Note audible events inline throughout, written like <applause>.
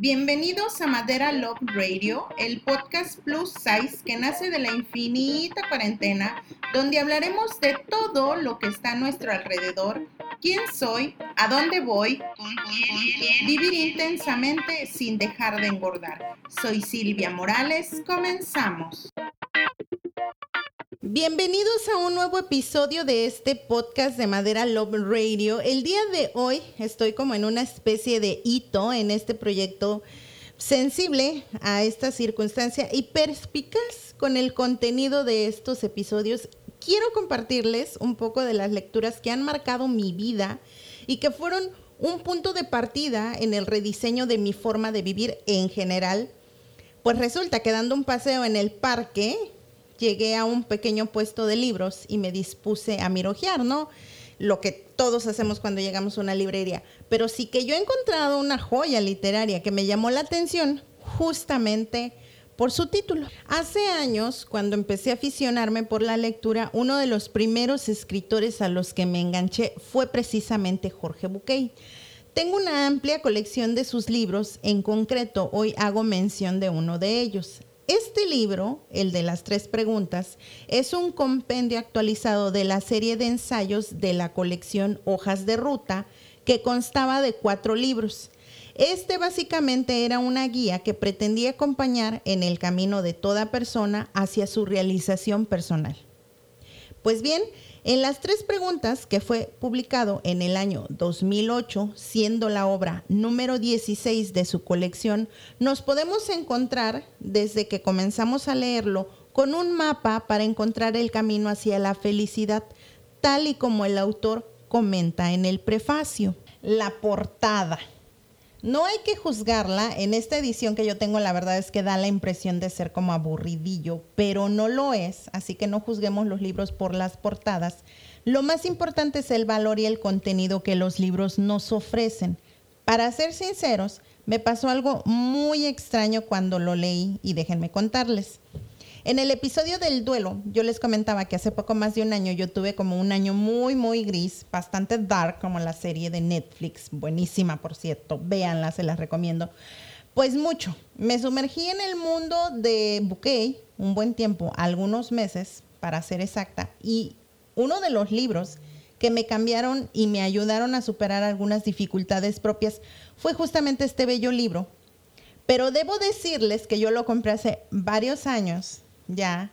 Bienvenidos a Madera Love Radio, el podcast plus size que nace de la infinita cuarentena, donde hablaremos de todo lo que está a nuestro alrededor, quién soy, a dónde voy, con quién, vivir intensamente sin dejar de engordar. Soy Silvia Morales, comenzamos. Bienvenidos a un nuevo episodio de este podcast de Madera Love Radio. El día de hoy estoy como en una especie de hito en este proyecto sensible a esta circunstancia y perspicaz con el contenido de estos episodios. Quiero compartirles un poco de las lecturas que han marcado mi vida y que fueron un punto de partida en el rediseño de mi forma de vivir en general. Pues resulta que dando un paseo en el parque, llegué a un pequeño puesto de libros y me dispuse a mirojear, ¿no? Lo que todos hacemos cuando llegamos a una librería. Pero sí que yo he encontrado una joya literaria que me llamó la atención justamente por su título. Hace años, cuando empecé a aficionarme por la lectura, uno de los primeros escritores a los que me enganché fue precisamente Jorge Buquet. Tengo una amplia colección de sus libros, en concreto hoy hago mención de uno de ellos, este libro, el de las tres preguntas, es un compendio actualizado de la serie de ensayos de la colección Hojas de Ruta, que constaba de cuatro libros. Este básicamente era una guía que pretendía acompañar en el camino de toda persona hacia su realización personal. Pues bien, en las tres preguntas que fue publicado en el año 2008, siendo la obra número 16 de su colección, nos podemos encontrar desde que comenzamos a leerlo con un mapa para encontrar el camino hacia la felicidad, tal y como el autor comenta en el prefacio. La portada. No hay que juzgarla. En esta edición que yo tengo, la verdad es que da la impresión de ser como aburridillo, pero no lo es. Así que no juzguemos los libros por las portadas. Lo más importante es el valor y el contenido que los libros nos ofrecen. Para ser sinceros, me pasó algo muy extraño cuando lo leí y déjenme contarles. En el episodio del duelo, yo les comentaba que hace poco más de un año yo tuve como un año muy, muy gris, bastante dark, como la serie de Netflix, buenísima por cierto, véanla, se las recomiendo. Pues mucho, me sumergí en el mundo de Bouquet un buen tiempo, algunos meses, para ser exacta, y uno de los libros que me cambiaron y me ayudaron a superar algunas dificultades propias fue justamente este bello libro. Pero debo decirles que yo lo compré hace varios años ya.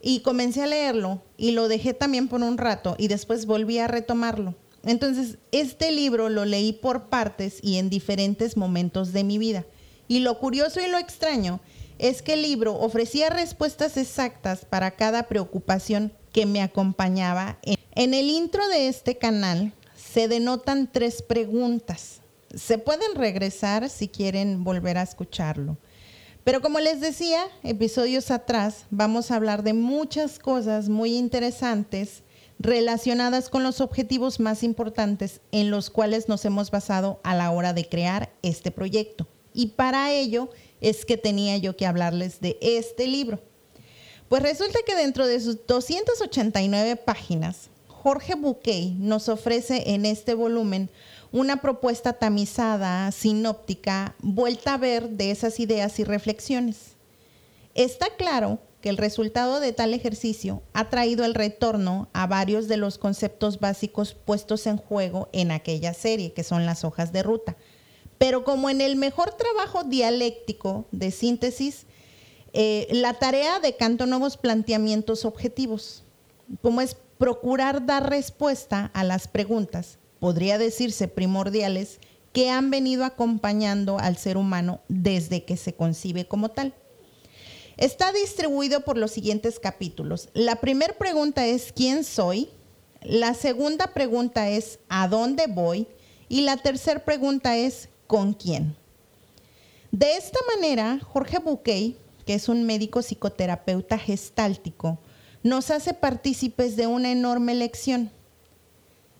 Y comencé a leerlo y lo dejé también por un rato y después volví a retomarlo. Entonces, este libro lo leí por partes y en diferentes momentos de mi vida. Y lo curioso y lo extraño es que el libro ofrecía respuestas exactas para cada preocupación que me acompañaba. En el intro de este canal se denotan tres preguntas. Se pueden regresar si quieren volver a escucharlo. Pero como les decía, episodios atrás, vamos a hablar de muchas cosas muy interesantes relacionadas con los objetivos más importantes en los cuales nos hemos basado a la hora de crear este proyecto. Y para ello es que tenía yo que hablarles de este libro. Pues resulta que dentro de sus 289 páginas, Jorge Bouquet nos ofrece en este volumen una propuesta tamizada, sinóptica, vuelta a ver de esas ideas y reflexiones. Está claro que el resultado de tal ejercicio ha traído el retorno a varios de los conceptos básicos puestos en juego en aquella serie, que son las hojas de ruta. Pero como en el mejor trabajo dialéctico de síntesis, eh, la tarea decantó nuevos planteamientos objetivos, como es procurar dar respuesta a las preguntas podría decirse primordiales, que han venido acompañando al ser humano desde que se concibe como tal. Está distribuido por los siguientes capítulos. La primera pregunta es ¿quién soy? La segunda pregunta es ¿a dónde voy? Y la tercera pregunta es ¿con quién? De esta manera, Jorge Buquet, que es un médico psicoterapeuta gestáltico, nos hace partícipes de una enorme lección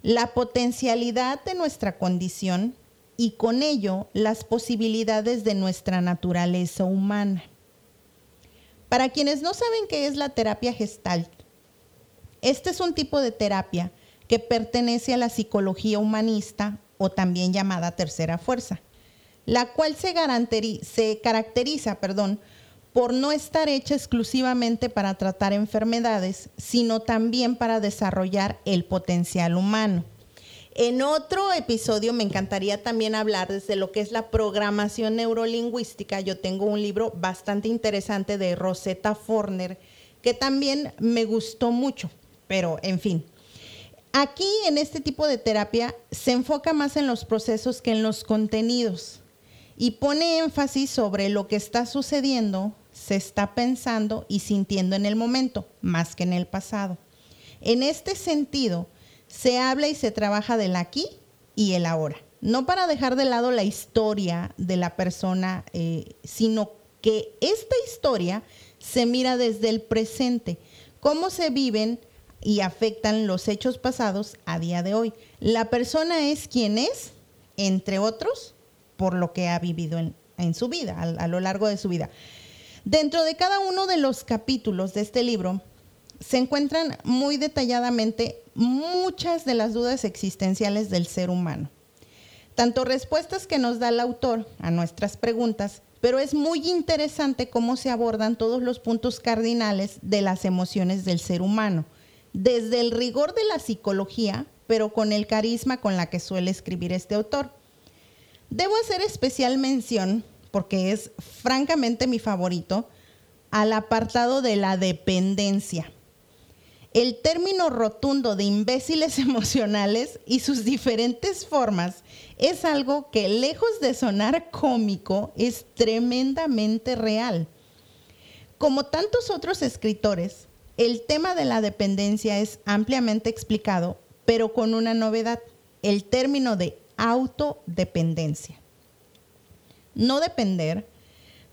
la potencialidad de nuestra condición y con ello las posibilidades de nuestra naturaleza humana. Para quienes no saben qué es la terapia gestalt, este es un tipo de terapia que pertenece a la psicología humanista o también llamada tercera fuerza. la cual se, se caracteriza perdón, por no estar hecha exclusivamente para tratar enfermedades, sino también para desarrollar el potencial humano. En otro episodio me encantaría también hablar desde lo que es la programación neurolingüística. Yo tengo un libro bastante interesante de Rosetta Forner que también me gustó mucho, pero en fin. Aquí en este tipo de terapia se enfoca más en los procesos que en los contenidos y pone énfasis sobre lo que está sucediendo, se está pensando y sintiendo en el momento, más que en el pasado. En este sentido, se habla y se trabaja del aquí y el ahora. No para dejar de lado la historia de la persona, eh, sino que esta historia se mira desde el presente, cómo se viven y afectan los hechos pasados a día de hoy. La persona es quien es, entre otros, por lo que ha vivido en, su vida, a lo largo de su vida. Dentro de cada uno de los capítulos de este libro se encuentran muy detalladamente muchas de las dudas existenciales del ser humano. Tanto respuestas que nos da el autor a nuestras preguntas, pero es muy interesante cómo se abordan todos los puntos cardinales de las emociones del ser humano, desde el rigor de la psicología, pero con el carisma con la que suele escribir este autor. Debo hacer especial mención, porque es francamente mi favorito, al apartado de la dependencia el término rotundo de imbéciles <laughs> emocionales y sus diferentes formas es algo que lejos de sonar cómico es tremendamente real. Como tantos otros escritores, el tema de la dependencia es ampliamente explicado, pero con una novedad, el término de autodependencia. No depender,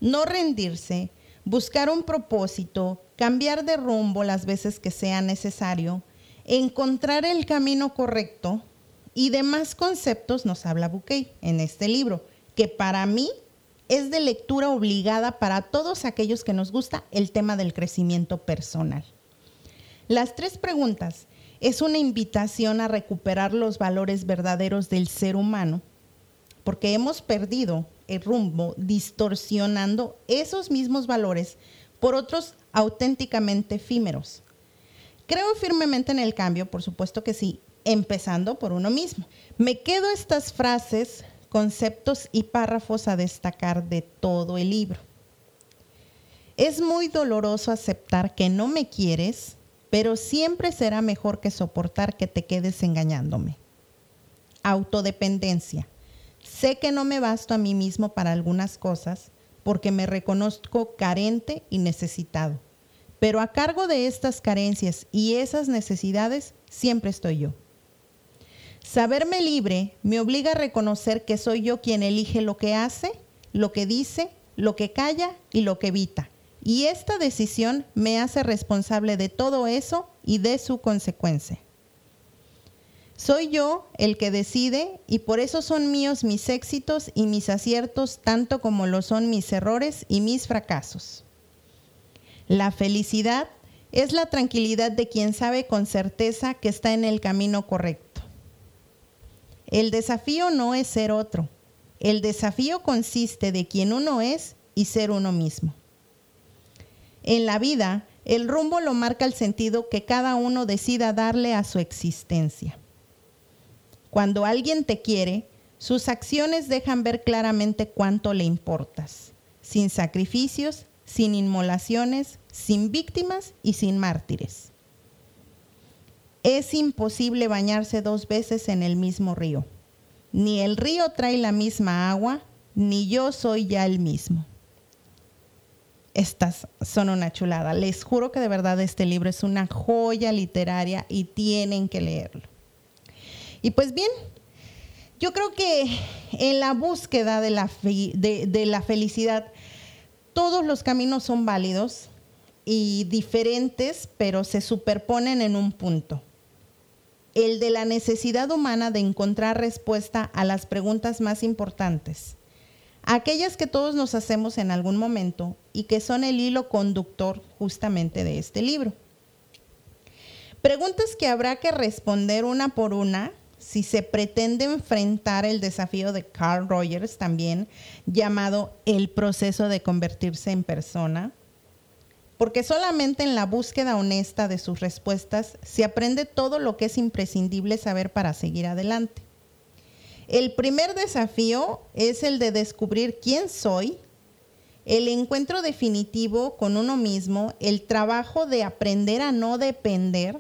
no rendirse, buscar un propósito, cambiar de rumbo las veces que sea necesario, encontrar el camino correcto y demás conceptos nos habla Bouquet en este libro, que para mí es de lectura obligada para todos aquellos que nos gusta el tema del crecimiento personal. Las tres preguntas es una invitación a recuperar los valores verdaderos del ser humano, porque hemos perdido el rumbo distorsionando esos mismos valores por otros auténticamente efímeros. Creo firmemente en el cambio, por supuesto que sí, empezando por uno mismo. Me quedo estas frases, conceptos y párrafos a destacar de todo el libro. Es muy doloroso aceptar que no me quieres, pero siempre será mejor que soportar que te quedes engañándome. Autodependencia. Sé que no me basto a mí mismo para algunas cosas, porque me reconozco carente y necesitado. Pero a cargo de estas carencias y esas necesidades siempre estoy yo. Saberme libre me obliga a reconocer que soy yo quien elige lo que hace, lo que dice, lo que calla y lo que evita. Y esta decisión me hace responsable de todo eso y de su consecuencia. Soy yo el que decide y por eso son míos mis éxitos y mis aciertos tanto como lo son mis errores y mis fracasos. La felicidad es la tranquilidad de quien sabe con certeza que está en el camino correcto. El desafío no es ser otro. El desafío consiste de quien uno es y ser uno mismo. En la vida, el rumbo lo marca el sentido que cada uno decida darle a su existencia. Cuando alguien te quiere, sus acciones dejan ver claramente cuánto le importas, sin sacrificios, sin inmolaciones, sin víctimas y sin mártires. Es imposible bañarse dos veces en el mismo río. Ni el río trae la misma agua, ni yo soy ya el mismo. Estas son una chulada. Les juro que de verdad este libro es una joya literaria y tienen que leerlo. Y pues bien, yo creo que en la búsqueda de la, felicidad, todos los caminos son válidos y diferentes, pero se superponen en un punto. El de la necesidad humana de encontrar respuesta a las preguntas más importantes, aquellas que todos nos hacemos en algún momento y que son el hilo conductor justamente de este libro. Preguntas que habrá que responder una por una si se pretende enfrentar el desafío de Carl Rogers también, llamado el proceso de convertirse en persona, porque solamente en la búsqueda honesta de sus respuestas se aprende todo lo que es imprescindible saber para seguir adelante. El primer desafío es el de descubrir quién soy, el encuentro definitivo con uno mismo, el trabajo de aprender a no depender.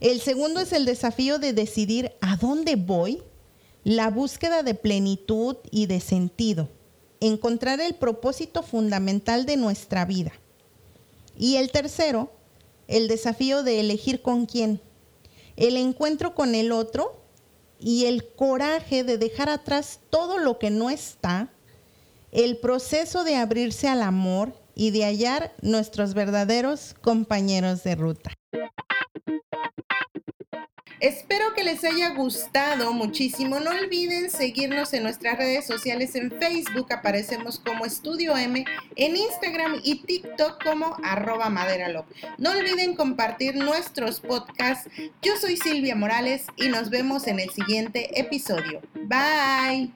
El segundo es el desafío de decidir a dónde voy, la búsqueda de plenitud y de sentido, encontrar el propósito fundamental de nuestra vida. Y el tercero, el desafío de elegir con quién, el encuentro con el otro y el coraje de dejar atrás todo lo que no está, el proceso de abrirse al amor y de hallar nuestros verdaderos compañeros de ruta. Espero que les haya gustado muchísimo. No olviden seguirnos en nuestras redes sociales. En Facebook aparecemos como Estudio M, en Instagram y TikTok como arroba maderalop. No olviden compartir nuestros podcasts. Yo soy Silvia Morales y nos vemos en el siguiente episodio. Bye.